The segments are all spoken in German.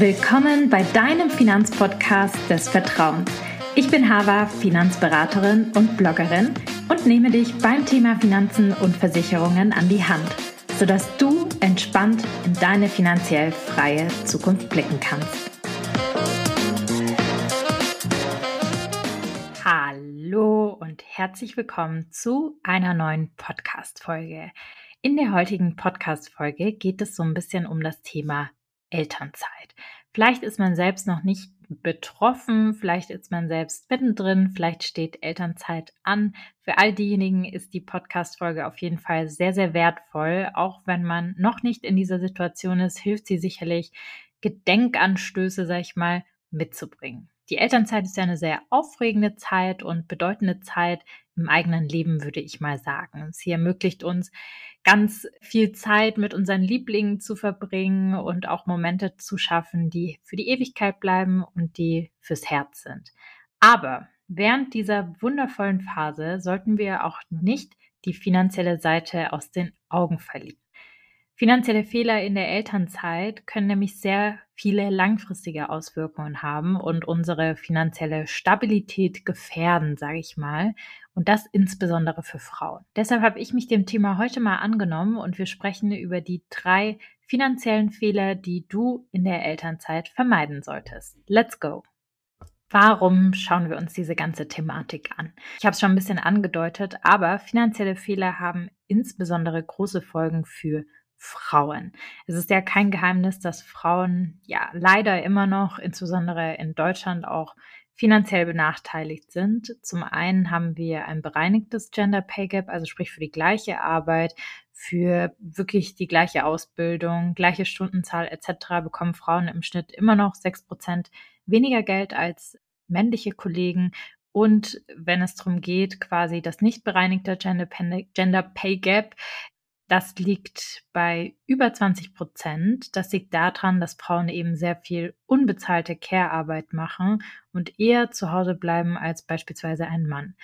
Willkommen bei deinem Finanzpodcast des Vertrauens. Ich bin Hava, Finanzberaterin und Bloggerin und nehme dich beim Thema Finanzen und Versicherungen an die Hand, sodass du entspannt in deine finanziell freie Zukunft blicken kannst. Hallo und herzlich willkommen zu einer neuen Podcast-Folge. In der heutigen Podcast-Folge geht es so ein bisschen um das Thema Elternzeit. Vielleicht ist man selbst noch nicht betroffen, vielleicht ist man selbst mittendrin, vielleicht steht Elternzeit an. Für all diejenigen ist die Podcast-Folge auf jeden Fall sehr, sehr wertvoll. Auch wenn man noch nicht in dieser Situation ist, hilft sie sicherlich, Gedenkanstöße, sag ich mal, mitzubringen. Die Elternzeit ist ja eine sehr aufregende Zeit und bedeutende Zeit im eigenen Leben, würde ich mal sagen. Sie ermöglicht uns, ganz viel Zeit mit unseren Lieblingen zu verbringen und auch Momente zu schaffen, die für die Ewigkeit bleiben und die fürs Herz sind. Aber während dieser wundervollen Phase sollten wir auch nicht die finanzielle Seite aus den Augen verlieren. Finanzielle Fehler in der Elternzeit können nämlich sehr viele langfristige Auswirkungen haben und unsere finanzielle Stabilität gefährden, sage ich mal. Und das insbesondere für Frauen. Deshalb habe ich mich dem Thema heute mal angenommen und wir sprechen über die drei finanziellen Fehler, die du in der Elternzeit vermeiden solltest. Let's go! Warum schauen wir uns diese ganze Thematik an? Ich habe es schon ein bisschen angedeutet, aber finanzielle Fehler haben insbesondere große Folgen für Frauen. Es ist ja kein Geheimnis, dass Frauen ja leider immer noch, insbesondere in Deutschland, auch finanziell benachteiligt sind. Zum einen haben wir ein bereinigtes Gender Pay Gap, also sprich für die gleiche Arbeit, für wirklich die gleiche Ausbildung, gleiche Stundenzahl etc. bekommen Frauen im Schnitt immer noch sechs Prozent weniger Geld als männliche Kollegen. Und wenn es darum geht, quasi das nicht bereinigte Gender Pay Gap das liegt bei über 20 Prozent. Das liegt daran, dass Frauen eben sehr viel unbezahlte Care-Arbeit machen und eher zu Hause bleiben als beispielsweise ein Mann.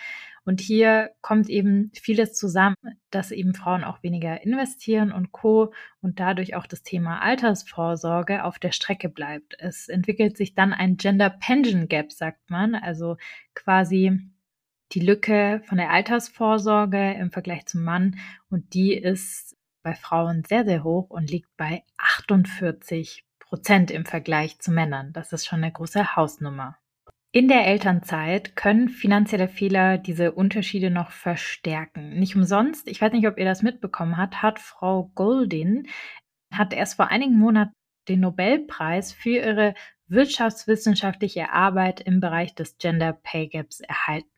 Und hier kommt eben vieles zusammen, dass eben Frauen auch weniger investieren und co. und dadurch auch das Thema Altersvorsorge auf der Strecke bleibt. Es entwickelt sich dann ein Gender Pension Gap, sagt man, also quasi die Lücke von der Altersvorsorge im Vergleich zum Mann und die ist bei Frauen sehr, sehr hoch und liegt bei 48 Prozent im Vergleich zu Männern. Das ist schon eine große Hausnummer. In der Elternzeit können finanzielle Fehler diese Unterschiede noch verstärken. Nicht umsonst, ich weiß nicht, ob ihr das mitbekommen habt, hat Frau Goldin hat erst vor einigen Monaten den Nobelpreis für ihre wirtschaftswissenschaftliche Arbeit im Bereich des Gender Pay Gaps erhalten.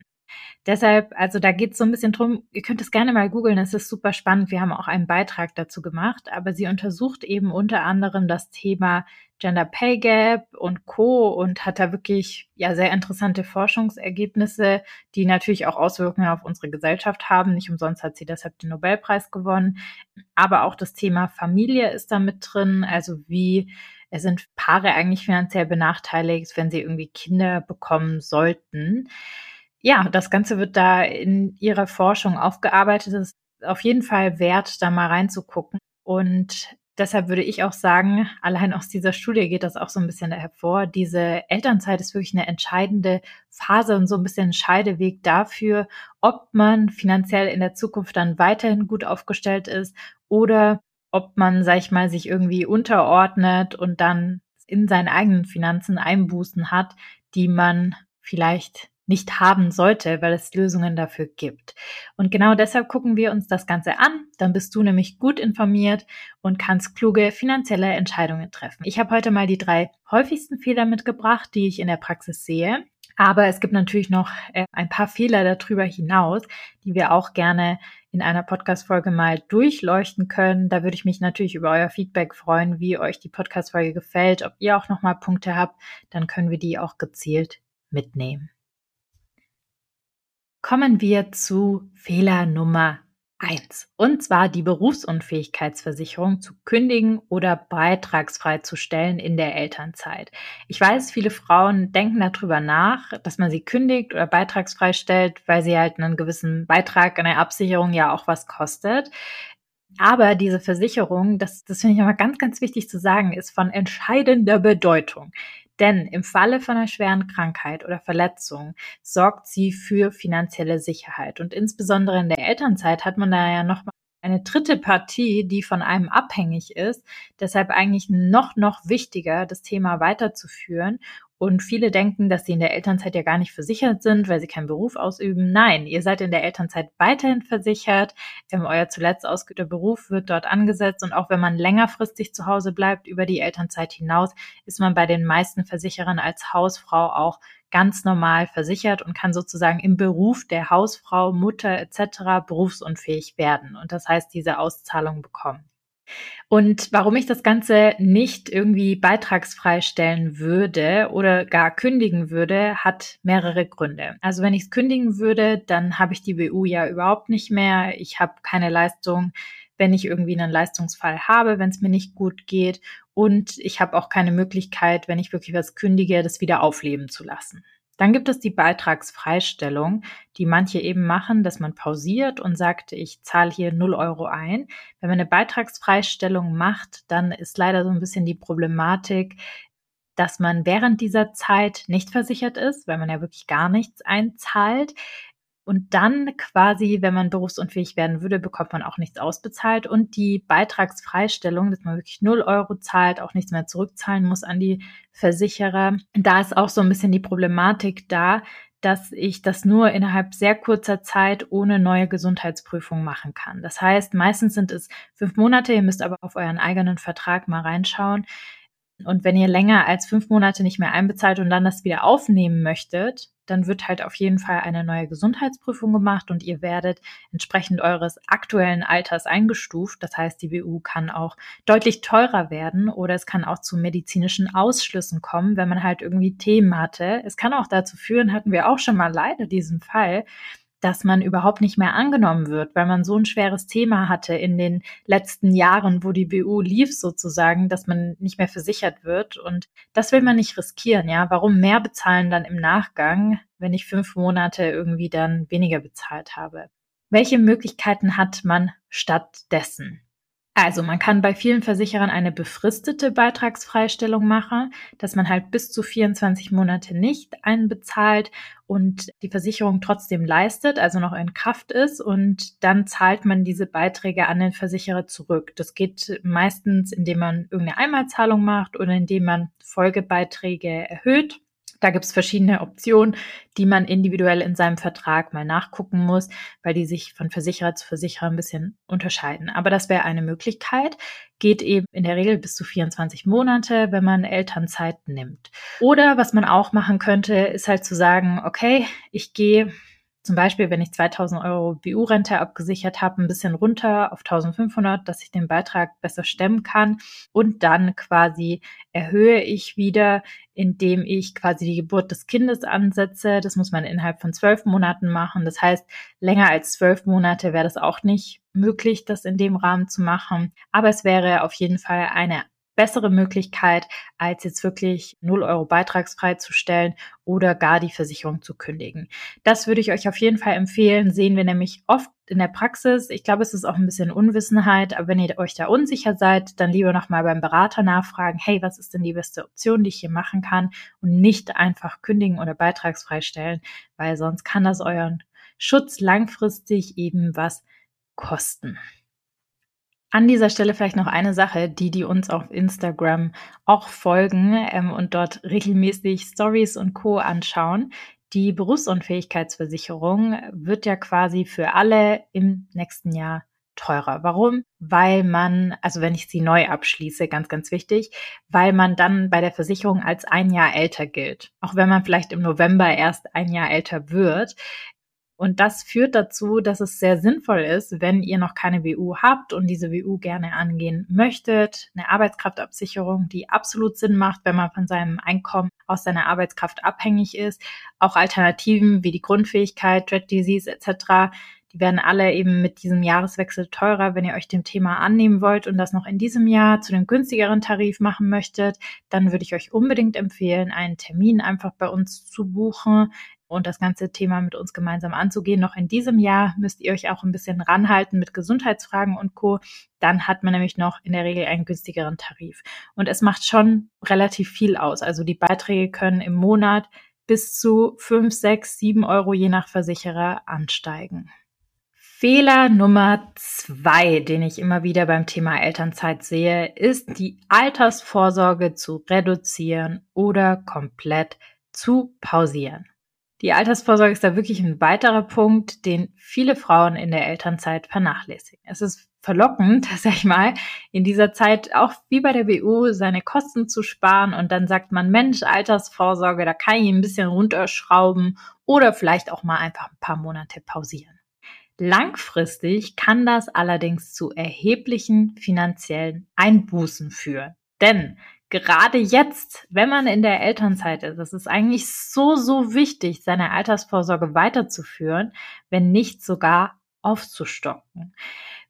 Deshalb, also da geht es so ein bisschen drum, ihr könnt es gerne mal googeln, es ist super spannend. Wir haben auch einen Beitrag dazu gemacht, aber sie untersucht eben unter anderem das Thema Gender Pay Gap und Co. und hat da wirklich ja sehr interessante Forschungsergebnisse, die natürlich auch Auswirkungen auf unsere Gesellschaft haben. Nicht umsonst hat sie deshalb den Nobelpreis gewonnen. Aber auch das Thema Familie ist da mit drin, also wie es sind Paare eigentlich finanziell benachteiligt, wenn sie irgendwie Kinder bekommen sollten ja, das Ganze wird da in ihrer Forschung aufgearbeitet. Es ist auf jeden Fall wert, da mal reinzugucken. Und deshalb würde ich auch sagen, allein aus dieser Studie geht das auch so ein bisschen hervor. Diese Elternzeit ist wirklich eine entscheidende Phase und so ein bisschen ein Scheideweg dafür, ob man finanziell in der Zukunft dann weiterhin gut aufgestellt ist oder ob man, sag ich mal, sich irgendwie unterordnet und dann in seinen eigenen Finanzen Einbußen hat, die man vielleicht nicht haben sollte, weil es Lösungen dafür gibt. Und genau deshalb gucken wir uns das Ganze an. Dann bist du nämlich gut informiert und kannst kluge finanzielle Entscheidungen treffen. Ich habe heute mal die drei häufigsten Fehler mitgebracht, die ich in der Praxis sehe. Aber es gibt natürlich noch äh, ein paar Fehler darüber hinaus, die wir auch gerne in einer Podcast-Folge mal durchleuchten können. Da würde ich mich natürlich über euer Feedback freuen, wie euch die Podcast-Folge gefällt, ob ihr auch nochmal Punkte habt, dann können wir die auch gezielt mitnehmen kommen wir zu Fehler Nummer eins. Und zwar die Berufsunfähigkeitsversicherung zu kündigen oder beitragsfrei zu stellen in der Elternzeit. Ich weiß, viele Frauen denken darüber nach, dass man sie kündigt oder beitragsfrei stellt, weil sie halt einen gewissen Beitrag an der Absicherung ja auch was kostet. Aber diese Versicherung, das, das finde ich immer ganz, ganz wichtig zu sagen, ist von entscheidender Bedeutung. Denn im Falle von einer schweren Krankheit oder Verletzung sorgt sie für finanzielle Sicherheit. Und insbesondere in der Elternzeit hat man da ja nochmal eine dritte Partie, die von einem abhängig ist. Deshalb eigentlich noch, noch wichtiger, das Thema weiterzuführen und viele denken, dass sie in der Elternzeit ja gar nicht versichert sind, weil sie keinen Beruf ausüben. Nein, ihr seid in der Elternzeit weiterhin versichert. Euer zuletzt ausgeübter Beruf wird dort angesetzt. Und auch wenn man längerfristig zu Hause bleibt, über die Elternzeit hinaus, ist man bei den meisten Versicherern als Hausfrau auch ganz normal versichert und kann sozusagen im Beruf der Hausfrau, Mutter etc. berufsunfähig werden und das heißt diese Auszahlung bekommen. Und warum ich das Ganze nicht irgendwie beitragsfrei stellen würde oder gar kündigen würde, hat mehrere Gründe. Also wenn ich es kündigen würde, dann habe ich die BU ja überhaupt nicht mehr. Ich habe keine Leistung, wenn ich irgendwie einen Leistungsfall habe, wenn es mir nicht gut geht. Und ich habe auch keine Möglichkeit, wenn ich wirklich was kündige, das wieder aufleben zu lassen. Dann gibt es die Beitragsfreistellung, die manche eben machen, dass man pausiert und sagt, ich zahle hier 0 Euro ein. Wenn man eine Beitragsfreistellung macht, dann ist leider so ein bisschen die Problematik, dass man während dieser Zeit nicht versichert ist, weil man ja wirklich gar nichts einzahlt. Und dann quasi, wenn man berufsunfähig werden würde, bekommt man auch nichts ausbezahlt. Und die Beitragsfreistellung, dass man wirklich 0 Euro zahlt, auch nichts mehr zurückzahlen muss an die Versicherer. Da ist auch so ein bisschen die Problematik da, dass ich das nur innerhalb sehr kurzer Zeit ohne neue Gesundheitsprüfung machen kann. Das heißt, meistens sind es fünf Monate, ihr müsst aber auf euren eigenen Vertrag mal reinschauen. Und wenn ihr länger als fünf Monate nicht mehr einbezahlt und dann das wieder aufnehmen möchtet, dann wird halt auf jeden Fall eine neue Gesundheitsprüfung gemacht und ihr werdet entsprechend eures aktuellen Alters eingestuft. Das heißt, die BU kann auch deutlich teurer werden oder es kann auch zu medizinischen Ausschlüssen kommen, wenn man halt irgendwie Themen hatte. Es kann auch dazu führen, hatten wir auch schon mal leider diesen Fall, dass man überhaupt nicht mehr angenommen wird, weil man so ein schweres Thema hatte in den letzten Jahren, wo die BU lief sozusagen, dass man nicht mehr versichert wird. Und das will man nicht riskieren, ja. Warum mehr bezahlen dann im Nachgang, wenn ich fünf Monate irgendwie dann weniger bezahlt habe? Welche Möglichkeiten hat man stattdessen? Also man kann bei vielen Versicherern eine befristete Beitragsfreistellung machen, dass man halt bis zu 24 Monate nicht einbezahlt und die Versicherung trotzdem leistet, also noch in Kraft ist und dann zahlt man diese Beiträge an den Versicherer zurück. Das geht meistens, indem man irgendeine Einmalzahlung macht oder indem man Folgebeiträge erhöht. Da gibt es verschiedene Optionen, die man individuell in seinem Vertrag mal nachgucken muss, weil die sich von Versicherer zu Versicherer ein bisschen unterscheiden. Aber das wäre eine Möglichkeit, geht eben in der Regel bis zu 24 Monate, wenn man Elternzeit nimmt. Oder was man auch machen könnte, ist halt zu sagen, okay, ich gehe zum Beispiel, wenn ich 2000 Euro BU-Rente abgesichert habe, ein bisschen runter auf 1500, dass ich den Beitrag besser stemmen kann. Und dann quasi erhöhe ich wieder, indem ich quasi die Geburt des Kindes ansetze. Das muss man innerhalb von zwölf Monaten machen. Das heißt, länger als zwölf Monate wäre das auch nicht möglich, das in dem Rahmen zu machen. Aber es wäre auf jeden Fall eine bessere Möglichkeit, als jetzt wirklich 0 Euro beitragsfrei zu stellen oder gar die Versicherung zu kündigen. Das würde ich euch auf jeden Fall empfehlen. Sehen wir nämlich oft in der Praxis. Ich glaube, es ist auch ein bisschen Unwissenheit, aber wenn ihr euch da unsicher seid, dann lieber nochmal beim Berater nachfragen, hey, was ist denn die beste Option, die ich hier machen kann und nicht einfach kündigen oder beitragsfrei stellen, weil sonst kann das euren Schutz langfristig eben was kosten. An dieser Stelle vielleicht noch eine Sache, die, die uns auf Instagram auch folgen ähm, und dort regelmäßig Stories und Co. anschauen. Die Berufsunfähigkeitsversicherung wird ja quasi für alle im nächsten Jahr teurer. Warum? Weil man, also wenn ich sie neu abschließe, ganz, ganz wichtig, weil man dann bei der Versicherung als ein Jahr älter gilt. Auch wenn man vielleicht im November erst ein Jahr älter wird, und das führt dazu, dass es sehr sinnvoll ist, wenn ihr noch keine WU habt und diese WU gerne angehen möchtet, eine Arbeitskraftabsicherung, die absolut Sinn macht, wenn man von seinem Einkommen aus seiner Arbeitskraft abhängig ist. Auch Alternativen wie die Grundfähigkeit, Dread Disease etc. Die werden alle eben mit diesem Jahreswechsel teurer. Wenn ihr euch dem Thema annehmen wollt und das noch in diesem Jahr zu dem günstigeren Tarif machen möchtet, dann würde ich euch unbedingt empfehlen, einen Termin einfach bei uns zu buchen. Und das ganze Thema mit uns gemeinsam anzugehen. Noch in diesem Jahr müsst ihr euch auch ein bisschen ranhalten mit Gesundheitsfragen und Co. Dann hat man nämlich noch in der Regel einen günstigeren Tarif. Und es macht schon relativ viel aus. Also die Beiträge können im Monat bis zu 5, 6, 7 Euro je nach Versicherer ansteigen. Fehler Nummer zwei, den ich immer wieder beim Thema Elternzeit sehe, ist die Altersvorsorge zu reduzieren oder komplett zu pausieren. Die Altersvorsorge ist da wirklich ein weiterer Punkt, den viele Frauen in der Elternzeit vernachlässigen. Es ist verlockend, sag ich mal, in dieser Zeit auch wie bei der BU seine Kosten zu sparen und dann sagt man, Mensch, Altersvorsorge, da kann ich ein bisschen runterschrauben oder vielleicht auch mal einfach ein paar Monate pausieren. Langfristig kann das allerdings zu erheblichen finanziellen Einbußen führen. Denn gerade jetzt, wenn man in der Elternzeit ist, es ist eigentlich so, so wichtig, seine Altersvorsorge weiterzuführen, wenn nicht sogar aufzustocken.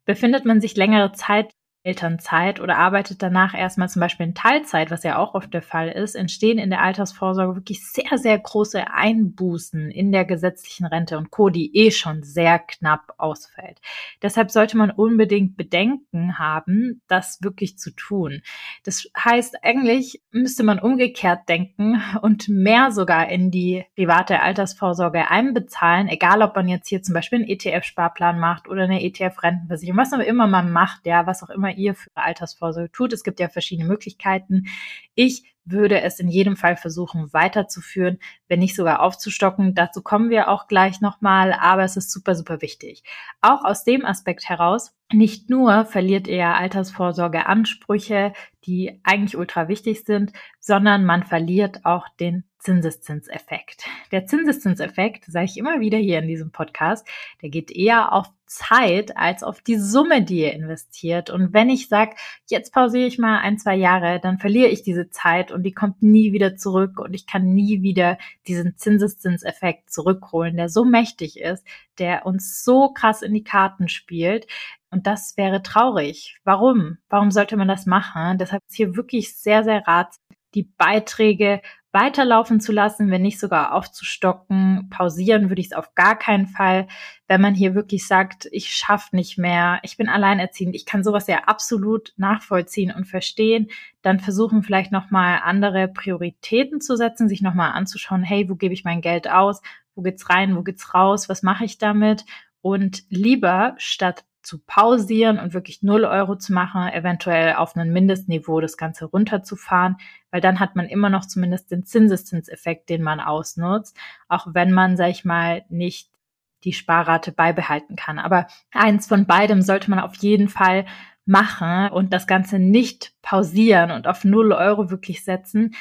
Befindet man sich längere Zeit Elternzeit oder arbeitet danach erstmal zum Beispiel in Teilzeit, was ja auch oft der Fall ist, entstehen in der Altersvorsorge wirklich sehr, sehr große Einbußen in der gesetzlichen Rente und Co., die eh schon sehr knapp ausfällt. Deshalb sollte man unbedingt Bedenken haben, das wirklich zu tun. Das heißt, eigentlich müsste man umgekehrt denken und mehr sogar in die private Altersvorsorge einbezahlen, egal ob man jetzt hier zum Beispiel einen ETF-Sparplan macht oder eine ETF-Rentenversicherung, was auch immer man macht, ja, was auch immer immer ihr für Altersvorsorge tut. Es gibt ja verschiedene Möglichkeiten. Ich würde es in jedem Fall versuchen weiterzuführen, wenn nicht sogar aufzustocken. Dazu kommen wir auch gleich nochmal, aber es ist super, super wichtig. Auch aus dem Aspekt heraus, nicht nur verliert ihr Altersvorsorge Ansprüche, die eigentlich ultra wichtig sind, sondern man verliert auch den Zinseszinseffekt. Der Zinseszinseffekt, sage ich immer wieder hier in diesem Podcast, der geht eher auf Zeit als auf die Summe, die ihr investiert. Und wenn ich sage, jetzt pausiere ich mal ein, zwei Jahre, dann verliere ich diese Zeit und die kommt nie wieder zurück und ich kann nie wieder diesen Zinseszinseffekt zurückholen, der so mächtig ist, der uns so krass in die Karten spielt. Und das wäre traurig. Warum? Warum sollte man das machen? Deshalb ist hier wirklich sehr, sehr ratsam, die Beiträge weiterlaufen zu lassen, wenn nicht sogar aufzustocken. Pausieren würde ich es auf gar keinen Fall. Wenn man hier wirklich sagt, ich schaffe nicht mehr, ich bin alleinerziehend, ich kann sowas ja absolut nachvollziehen und verstehen, dann versuchen vielleicht nochmal andere Prioritäten zu setzen, sich nochmal anzuschauen, hey, wo gebe ich mein Geld aus? Wo geht's rein? Wo geht's raus? Was mache ich damit? Und lieber statt zu pausieren und wirklich null Euro zu machen, eventuell auf ein Mindestniveau das Ganze runterzufahren, weil dann hat man immer noch zumindest den Zinseszinseffekt, den man ausnutzt, auch wenn man, sag ich mal, nicht die Sparrate beibehalten kann. Aber eins von beidem sollte man auf jeden Fall machen und das Ganze nicht pausieren und auf null Euro wirklich setzen,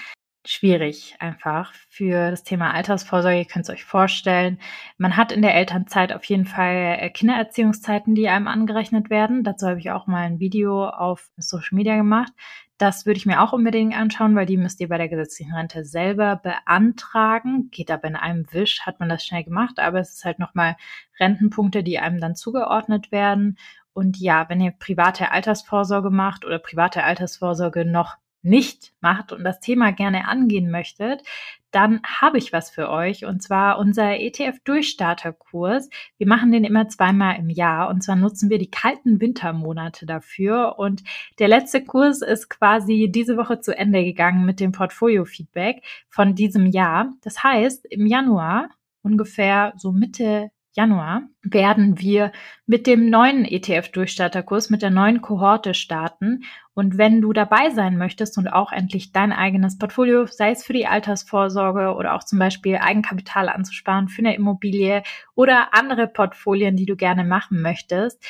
schwierig einfach für das Thema Altersvorsorge. Ihr könnt es euch vorstellen. Man hat in der Elternzeit auf jeden Fall äh, Kindererziehungszeiten, die einem angerechnet werden. Dazu habe ich auch mal ein Video auf Social Media gemacht. Das würde ich mir auch unbedingt anschauen, weil die müsst ihr bei der gesetzlichen Rente selber beantragen. Geht aber in einem Wisch, hat man das schnell gemacht, aber es ist halt nochmal Rentenpunkte, die einem dann zugeordnet werden. Und ja, wenn ihr private Altersvorsorge macht oder private Altersvorsorge noch nicht macht und das Thema gerne angehen möchtet, dann habe ich was für euch und zwar unser ETF-Durchstarterkurs. Wir machen den immer zweimal im Jahr und zwar nutzen wir die kalten Wintermonate dafür und der letzte Kurs ist quasi diese Woche zu Ende gegangen mit dem Portfolio-Feedback von diesem Jahr. Das heißt, im Januar ungefähr so Mitte Januar werden wir mit dem neuen ETF-Durchstarterkurs, mit der neuen Kohorte starten. Und wenn du dabei sein möchtest und auch endlich dein eigenes Portfolio, sei es für die Altersvorsorge oder auch zum Beispiel Eigenkapital anzusparen für eine Immobilie oder andere Portfolien, die du gerne machen möchtest,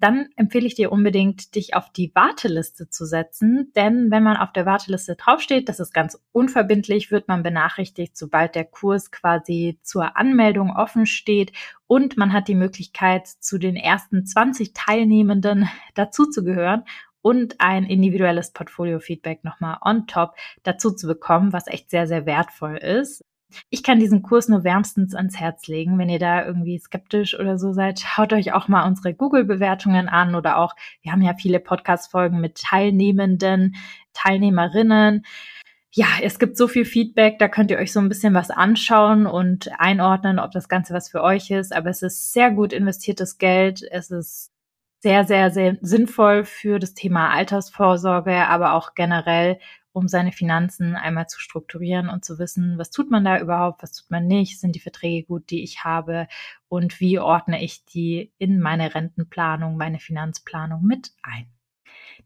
dann empfehle ich dir unbedingt, dich auf die Warteliste zu setzen. Denn wenn man auf der Warteliste draufsteht, das ist ganz unverbindlich, wird man benachrichtigt, sobald der Kurs quasi zur Anmeldung offen steht. Und man hat die Möglichkeit, zu den ersten 20 Teilnehmenden dazuzugehören und ein individuelles Portfolio-Feedback nochmal on top dazu zu bekommen, was echt sehr, sehr wertvoll ist. Ich kann diesen Kurs nur wärmstens ans Herz legen. Wenn ihr da irgendwie skeptisch oder so seid, schaut euch auch mal unsere Google-Bewertungen an oder auch, wir haben ja viele Podcast-Folgen mit Teilnehmenden, Teilnehmerinnen. ja, es gibt so viel Feedback, da könnt ihr euch so ein bisschen was anschauen und einordnen, ob das Ganze was für euch ist. Aber es ist sehr gut investiertes Geld. Es ist sehr, sehr, sehr sinnvoll für das Thema Altersvorsorge, aber auch generell, um seine Finanzen einmal zu strukturieren und zu wissen, was tut man da überhaupt, was tut man nicht, sind die Verträge gut, die ich habe und wie ordne ich die in meine Rentenplanung, meine Finanzplanung mit ein.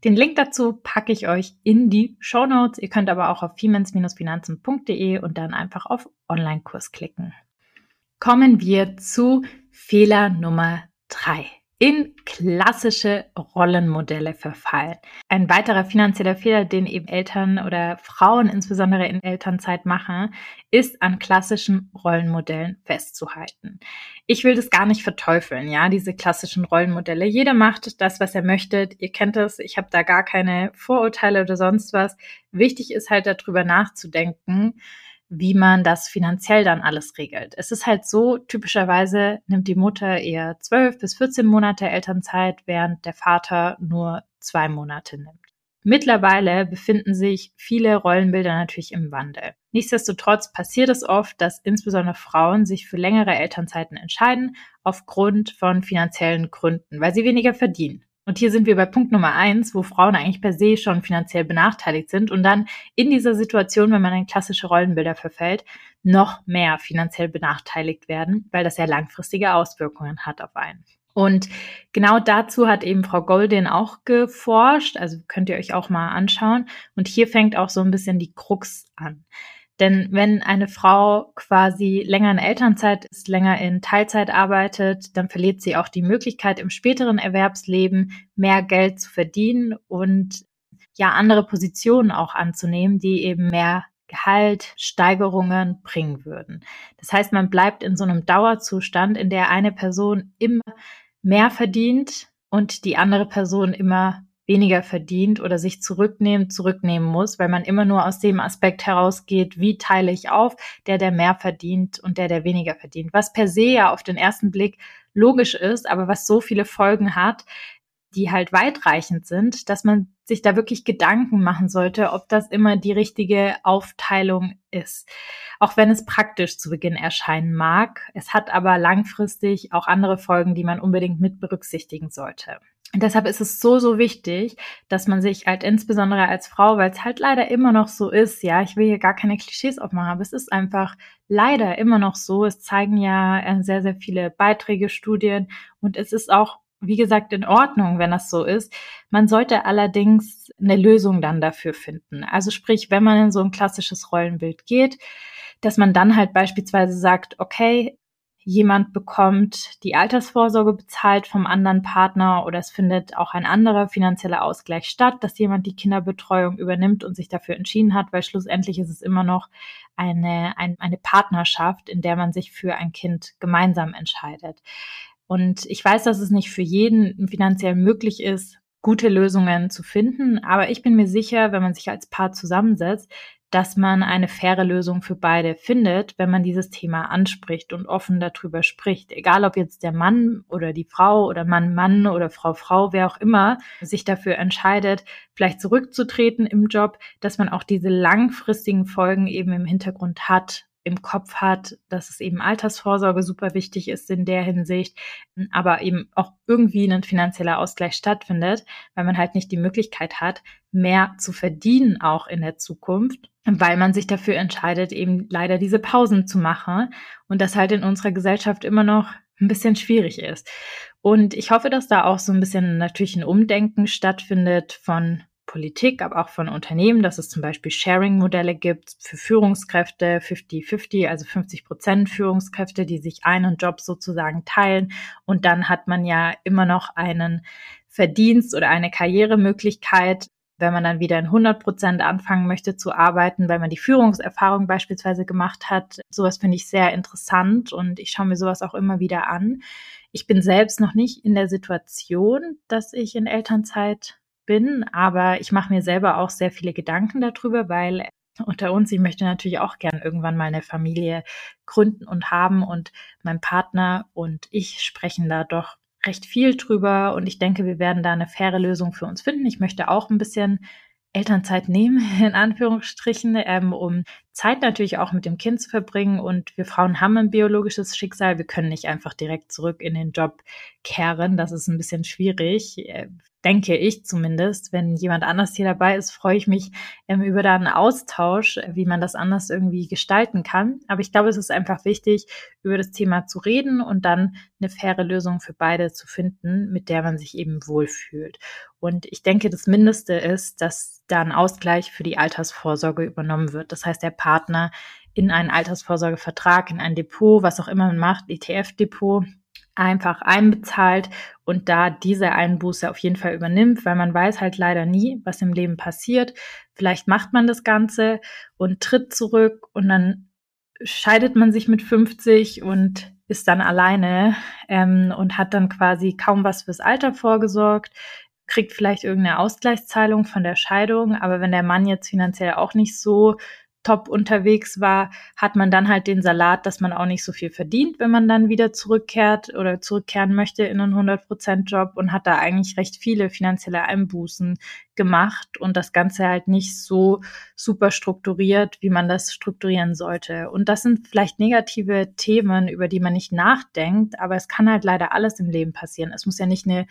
Den Link dazu packe ich euch in die Show Notes. Ihr könnt aber auch auf fiemens-finanzen.de und dann einfach auf Online-Kurs klicken. Kommen wir zu Fehler Nummer drei in klassische Rollenmodelle verfallen. Ein weiterer finanzieller Fehler, den eben Eltern oder Frauen insbesondere in Elternzeit machen, ist an klassischen Rollenmodellen festzuhalten. Ich will das gar nicht verteufeln, ja, diese klassischen Rollenmodelle. Jeder macht das, was er möchte. Ihr kennt das. Ich habe da gar keine Vorurteile oder sonst was. Wichtig ist halt darüber nachzudenken, wie man das finanziell dann alles regelt. Es ist halt so, typischerweise nimmt die Mutter eher 12 bis 14 Monate Elternzeit, während der Vater nur zwei Monate nimmt. Mittlerweile befinden sich viele Rollenbilder natürlich im Wandel. Nichtsdestotrotz passiert es oft, dass insbesondere Frauen sich für längere Elternzeiten entscheiden, aufgrund von finanziellen Gründen, weil sie weniger verdienen. Und hier sind wir bei Punkt Nummer eins, wo Frauen eigentlich per se schon finanziell benachteiligt sind und dann in dieser Situation, wenn man in klassische Rollenbilder verfällt, noch mehr finanziell benachteiligt werden, weil das ja langfristige Auswirkungen hat auf einen. Und genau dazu hat eben Frau Goldin auch geforscht, also könnt ihr euch auch mal anschauen. Und hier fängt auch so ein bisschen die Krux an. Denn wenn eine Frau quasi länger in Elternzeit ist, länger in Teilzeit arbeitet, dann verliert sie auch die Möglichkeit, im späteren Erwerbsleben mehr Geld zu verdienen und ja andere Positionen auch anzunehmen, die eben mehr Gehalt, Steigerungen bringen würden. Das heißt, man bleibt in so einem Dauerzustand, in der eine Person immer mehr verdient und die andere Person immer weniger verdient oder sich zurücknehmen, zurücknehmen muss, weil man immer nur aus dem Aspekt herausgeht, wie teile ich auf, der, der mehr verdient und der, der weniger verdient. Was per se ja auf den ersten Blick logisch ist, aber was so viele Folgen hat, die halt weitreichend sind, dass man sich da wirklich Gedanken machen sollte, ob das immer die richtige Aufteilung ist. Auch wenn es praktisch zu Beginn erscheinen mag, es hat aber langfristig auch andere Folgen, die man unbedingt mit berücksichtigen sollte. Deshalb ist es so, so wichtig, dass man sich halt insbesondere als Frau, weil es halt leider immer noch so ist, ja, ich will hier gar keine Klischees aufmachen, aber es ist einfach leider immer noch so. Es zeigen ja äh, sehr, sehr viele Beiträge, Studien und es ist auch, wie gesagt, in Ordnung, wenn das so ist. Man sollte allerdings eine Lösung dann dafür finden. Also sprich, wenn man in so ein klassisches Rollenbild geht, dass man dann halt beispielsweise sagt, okay, jemand bekommt die Altersvorsorge bezahlt vom anderen Partner oder es findet auch ein anderer finanzieller Ausgleich statt, dass jemand die Kinderbetreuung übernimmt und sich dafür entschieden hat, weil schlussendlich ist es immer noch eine, ein, eine Partnerschaft, in der man sich für ein Kind gemeinsam entscheidet. Und ich weiß, dass es nicht für jeden finanziell möglich ist, gute Lösungen zu finden, aber ich bin mir sicher, wenn man sich als Paar zusammensetzt, dass man eine faire Lösung für beide findet, wenn man dieses Thema anspricht und offen darüber spricht. Egal ob jetzt der Mann oder die Frau oder Mann, Mann oder Frau, Frau, wer auch immer sich dafür entscheidet, vielleicht zurückzutreten im Job, dass man auch diese langfristigen Folgen eben im Hintergrund hat im Kopf hat, dass es eben Altersvorsorge super wichtig ist in der Hinsicht, aber eben auch irgendwie ein finanzieller Ausgleich stattfindet, weil man halt nicht die Möglichkeit hat, mehr zu verdienen auch in der Zukunft, weil man sich dafür entscheidet, eben leider diese Pausen zu machen und das halt in unserer Gesellschaft immer noch ein bisschen schwierig ist. Und ich hoffe, dass da auch so ein bisschen natürlich ein Umdenken stattfindet von Politik, aber auch von Unternehmen, dass es zum Beispiel Sharing-Modelle gibt für Führungskräfte, 50-50, also 50 Prozent Führungskräfte, die sich einen Job sozusagen teilen. Und dann hat man ja immer noch einen Verdienst oder eine Karrieremöglichkeit, wenn man dann wieder in 100 Prozent anfangen möchte zu arbeiten, weil man die Führungserfahrung beispielsweise gemacht hat. Sowas finde ich sehr interessant und ich schaue mir sowas auch immer wieder an. Ich bin selbst noch nicht in der Situation, dass ich in Elternzeit bin, aber ich mache mir selber auch sehr viele Gedanken darüber, weil unter uns, ich möchte natürlich auch gern irgendwann mal eine Familie gründen und haben und mein Partner und ich sprechen da doch recht viel drüber und ich denke, wir werden da eine faire Lösung für uns finden. Ich möchte auch ein bisschen Elternzeit nehmen, in Anführungsstrichen, ähm, um Zeit natürlich auch mit dem Kind zu verbringen. Und wir Frauen haben ein biologisches Schicksal. Wir können nicht einfach direkt zurück in den Job kehren. Das ist ein bisschen schwierig, äh, denke ich zumindest. Wenn jemand anders hier dabei ist, freue ich mich ähm, über da einen Austausch, wie man das anders irgendwie gestalten kann. Aber ich glaube, es ist einfach wichtig, über das Thema zu reden und dann eine faire Lösung für beide zu finden, mit der man sich eben wohlfühlt. Und ich denke, das Mindeste ist, dass da ein Ausgleich für die Altersvorsorge übernommen wird. Das heißt, der Partner in einen Altersvorsorgevertrag, in ein Depot, was auch immer man macht, ETF-Depot, einfach einbezahlt und da diese Einbuße auf jeden Fall übernimmt, weil man weiß halt leider nie, was im Leben passiert. Vielleicht macht man das Ganze und tritt zurück und dann scheidet man sich mit 50 und ist dann alleine ähm, und hat dann quasi kaum was fürs Alter vorgesorgt, kriegt vielleicht irgendeine Ausgleichszahlung von der Scheidung, aber wenn der Mann jetzt finanziell auch nicht so top unterwegs war, hat man dann halt den Salat, dass man auch nicht so viel verdient, wenn man dann wieder zurückkehrt oder zurückkehren möchte in einen 100%-Job und hat da eigentlich recht viele finanzielle Einbußen gemacht und das Ganze halt nicht so super strukturiert, wie man das strukturieren sollte. Und das sind vielleicht negative Themen, über die man nicht nachdenkt, aber es kann halt leider alles im Leben passieren. Es muss ja nicht eine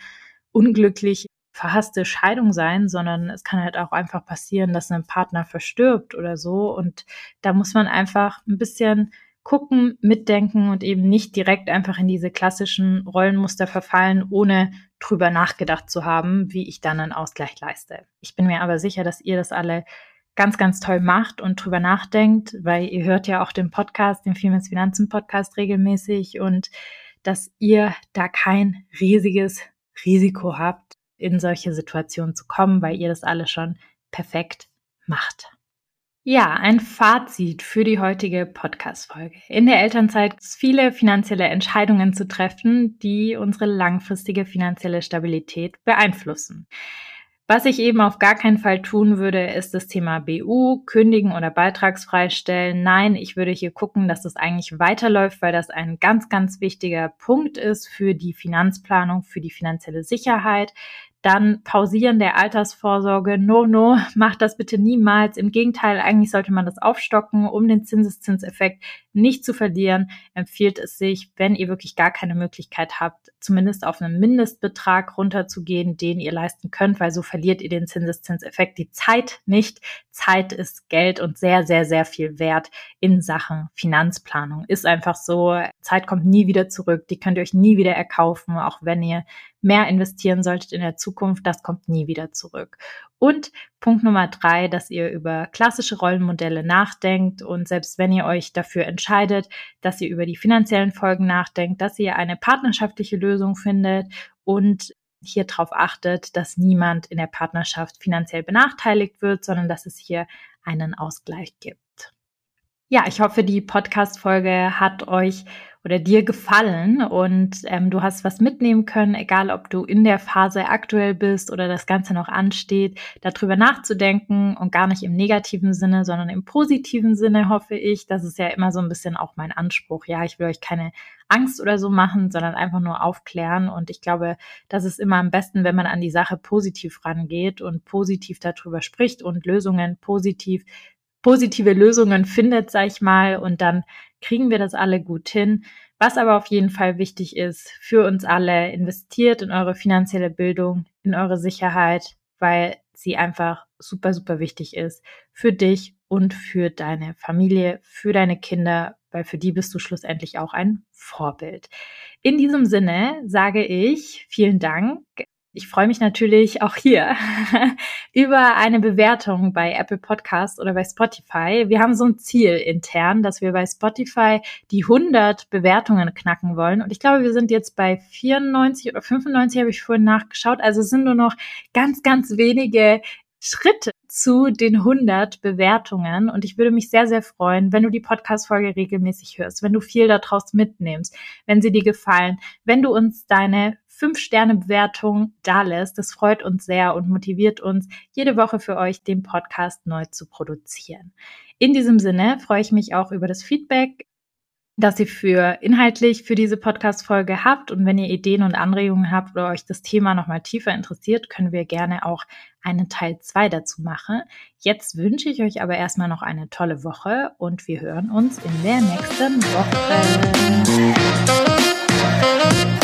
unglücklich verhasste Scheidung sein, sondern es kann halt auch einfach passieren, dass ein Partner verstirbt oder so. Und da muss man einfach ein bisschen gucken, mitdenken und eben nicht direkt einfach in diese klassischen Rollenmuster verfallen, ohne drüber nachgedacht zu haben, wie ich dann einen Ausgleich leiste. Ich bin mir aber sicher, dass ihr das alle ganz, ganz toll macht und drüber nachdenkt, weil ihr hört ja auch den Podcast, den Females Finanzen Podcast regelmäßig und dass ihr da kein riesiges Risiko habt, in solche Situationen zu kommen, weil ihr das alles schon perfekt macht. Ja, ein Fazit für die heutige Podcast-Folge. In der Elternzeit gibt es viele finanzielle Entscheidungen zu treffen, die unsere langfristige finanzielle Stabilität beeinflussen. Was ich eben auf gar keinen Fall tun würde, ist das Thema BU, kündigen oder beitragsfrei stellen. Nein, ich würde hier gucken, dass das eigentlich weiterläuft, weil das ein ganz, ganz wichtiger Punkt ist für die Finanzplanung, für die finanzielle Sicherheit dann pausieren der Altersvorsorge. No, no, macht das bitte niemals. Im Gegenteil, eigentlich sollte man das aufstocken, um den Zinseszinseffekt nicht zu verlieren. Empfiehlt es sich, wenn ihr wirklich gar keine Möglichkeit habt, zumindest auf einen Mindestbetrag runterzugehen, den ihr leisten könnt, weil so verliert ihr den Zinseszinseffekt. Die Zeit nicht. Zeit ist Geld und sehr, sehr, sehr viel wert in Sachen Finanzplanung. Ist einfach so. Zeit kommt nie wieder zurück. Die könnt ihr euch nie wieder erkaufen, auch wenn ihr mehr investieren solltet in der Zukunft, das kommt nie wieder zurück. Und Punkt Nummer drei, dass ihr über klassische Rollenmodelle nachdenkt und selbst wenn ihr euch dafür entscheidet, dass ihr über die finanziellen Folgen nachdenkt, dass ihr eine partnerschaftliche Lösung findet und hier darauf achtet, dass niemand in der Partnerschaft finanziell benachteiligt wird, sondern dass es hier einen Ausgleich gibt. Ja, ich hoffe, die Podcast-Folge hat euch oder dir gefallen und ähm, du hast was mitnehmen können, egal ob du in der Phase aktuell bist oder das Ganze noch ansteht, darüber nachzudenken und gar nicht im negativen Sinne, sondern im positiven Sinne hoffe ich. Das ist ja immer so ein bisschen auch mein Anspruch. Ja, ich will euch keine Angst oder so machen, sondern einfach nur aufklären. Und ich glaube, das ist immer am besten, wenn man an die Sache positiv rangeht und positiv darüber spricht und Lösungen positiv positive Lösungen findet, sag ich mal, und dann kriegen wir das alle gut hin. Was aber auf jeden Fall wichtig ist für uns alle, investiert in eure finanzielle Bildung, in eure Sicherheit, weil sie einfach super, super wichtig ist für dich und für deine Familie, für deine Kinder, weil für die bist du schlussendlich auch ein Vorbild. In diesem Sinne sage ich vielen Dank ich freue mich natürlich auch hier über eine Bewertung bei Apple Podcast oder bei Spotify. Wir haben so ein Ziel intern, dass wir bei Spotify die 100 Bewertungen knacken wollen. Und ich glaube, wir sind jetzt bei 94 oder 95, habe ich vorhin nachgeschaut. Also es sind nur noch ganz, ganz wenige Schritte zu den 100 Bewertungen. Und ich würde mich sehr, sehr freuen, wenn du die Podcast-Folge regelmäßig hörst, wenn du viel daraus mitnimmst, wenn sie dir gefallen, wenn du uns deine 5-Sterne-Bewertung da lässt. Das freut uns sehr und motiviert uns, jede Woche für euch den Podcast neu zu produzieren. In diesem Sinne freue ich mich auch über das Feedback dass ihr für inhaltlich für diese Podcast-Folge habt. Und wenn ihr Ideen und Anregungen habt oder euch das Thema nochmal tiefer interessiert, können wir gerne auch einen Teil 2 dazu machen. Jetzt wünsche ich euch aber erstmal noch eine tolle Woche und wir hören uns in der nächsten Woche.